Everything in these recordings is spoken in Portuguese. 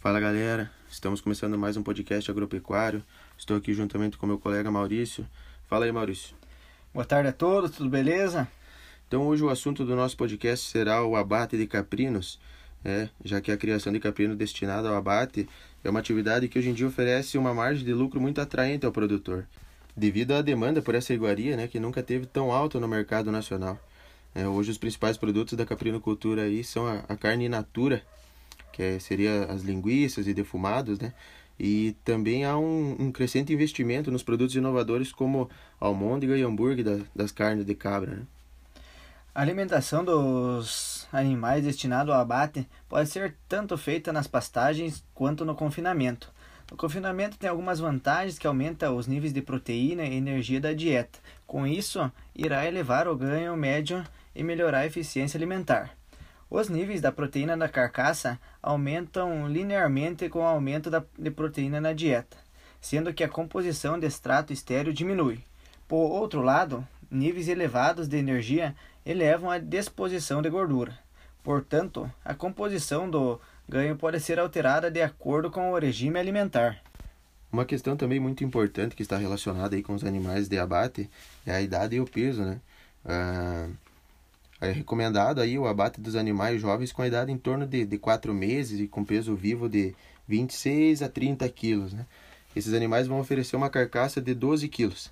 Fala galera, estamos começando mais um podcast agropecuário. Estou aqui juntamente com meu colega Maurício. Fala aí, Maurício. Boa tarde a todos, tudo beleza? Então hoje o assunto do nosso podcast será o abate de caprinos, é, já que a criação de caprino destinada ao abate é uma atividade que hoje em dia oferece uma margem de lucro muito atraente ao produtor, devido à demanda por essa iguaria, né, que nunca teve tão alta no mercado nacional. É, hoje os principais produtos da caprinocultura aí são a, a carne in natura, que é, seria as linguiças e defumados, né? E também há um, um, crescente investimento nos produtos inovadores como almôndega e hambúrguer da, das carnes de cabra. Né? A alimentação dos animais destinado ao abate pode ser tanto feita nas pastagens quanto no confinamento. No confinamento tem algumas vantagens que aumentam os níveis de proteína e energia da dieta. Com isso, irá elevar o ganho médio e melhorar a eficiência alimentar. Os níveis da proteína da carcaça aumentam linearmente com o aumento da, de proteína na dieta, sendo que a composição de extrato estéreo diminui. Por outro lado, níveis elevados de energia elevam a disposição de gordura. Portanto, a composição do ganho pode ser alterada de acordo com o regime alimentar. Uma questão também muito importante que está relacionada aí com os animais de abate é a idade e o peso, né? Ah, é recomendado aí o abate dos animais jovens com idade em torno de, de 4 meses e com peso vivo de 26 a 30 quilos. Né? Esses animais vão oferecer uma carcaça de 12 quilos.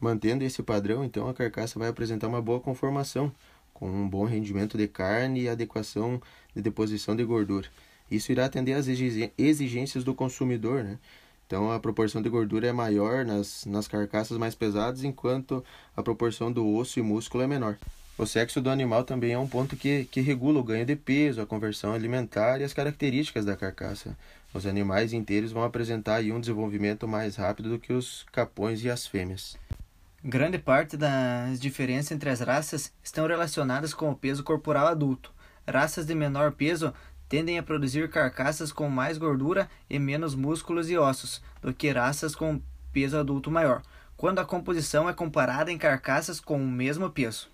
Mantendo esse padrão, então a carcaça vai apresentar uma boa conformação, com um bom rendimento de carne e adequação de deposição de gordura. Isso irá atender às exigências do consumidor, né? Então a proporção de gordura é maior nas, nas carcaças mais pesadas, enquanto a proporção do osso e músculo é menor. O sexo do animal também é um ponto que, que regula o ganho de peso, a conversão alimentar e as características da carcaça. Os animais inteiros vão apresentar um desenvolvimento mais rápido do que os capões e as fêmeas. Grande parte das diferenças entre as raças estão relacionadas com o peso corporal adulto. Raças de menor peso tendem a produzir carcaças com mais gordura e menos músculos e ossos do que raças com peso adulto maior, quando a composição é comparada em carcaças com o mesmo peso.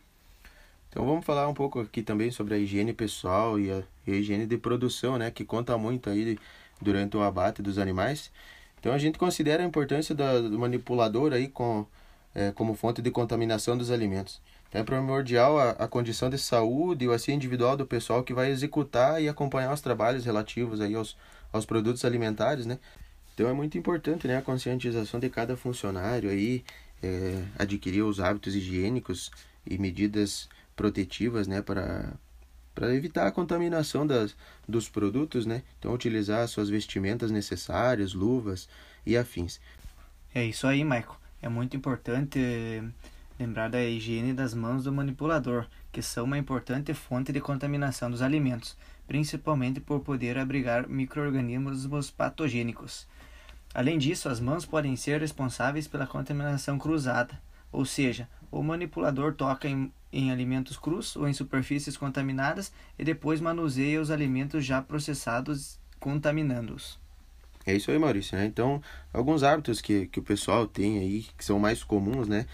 Então vamos falar um pouco aqui também sobre a higiene pessoal e a, e a higiene de produção, né, que conta muito aí durante o abate dos animais. Então a gente considera a importância da, do manipulador aí com, é, como fonte de contaminação dos alimentos. Então é primordial a, a condição de saúde e o assim individual do pessoal que vai executar e acompanhar os trabalhos relativos aí aos, aos produtos alimentares, né? Então é muito importante né, a conscientização de cada funcionário aí, é, adquirir os hábitos higiênicos e medidas protetivas, né, para para evitar a contaminação das, dos produtos, né? Então utilizar suas vestimentas necessárias, luvas e afins. É isso aí, Michael. É muito importante lembrar da higiene das mãos do manipulador, que são uma importante fonte de contaminação dos alimentos, principalmente por poder abrigar microorganismos patogênicos. Além disso, as mãos podem ser responsáveis pela contaminação cruzada, ou seja, o manipulador toca em em alimentos crus ou em superfícies contaminadas e depois manuseia os alimentos já processados, contaminando-os. É isso aí, Maurício. Né? Então, alguns hábitos que, que o pessoal tem aí, que são mais comuns, né?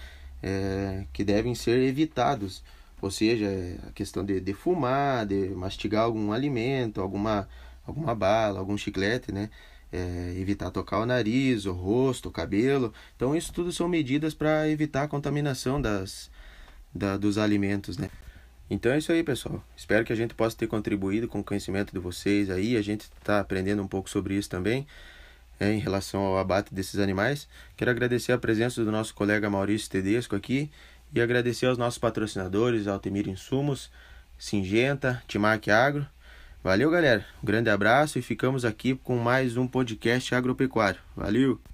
É, que devem ser evitados. Ou seja, a questão de, de fumar, de mastigar algum alimento, alguma, alguma bala, algum chiclete, né? É, evitar tocar o nariz, o rosto, o cabelo. Então, isso tudo são medidas para evitar a contaminação das, da, dos alimentos, né? Então é isso aí, pessoal. Espero que a gente possa ter contribuído com o conhecimento de vocês aí. A gente está aprendendo um pouco sobre isso também, é, em relação ao abate desses animais. Quero agradecer a presença do nosso colega Maurício Tedesco aqui e agradecer aos nossos patrocinadores, Altemir Insumos, Singenta, Timac Agro. Valeu, galera. Um grande abraço e ficamos aqui com mais um podcast agropecuário. Valeu!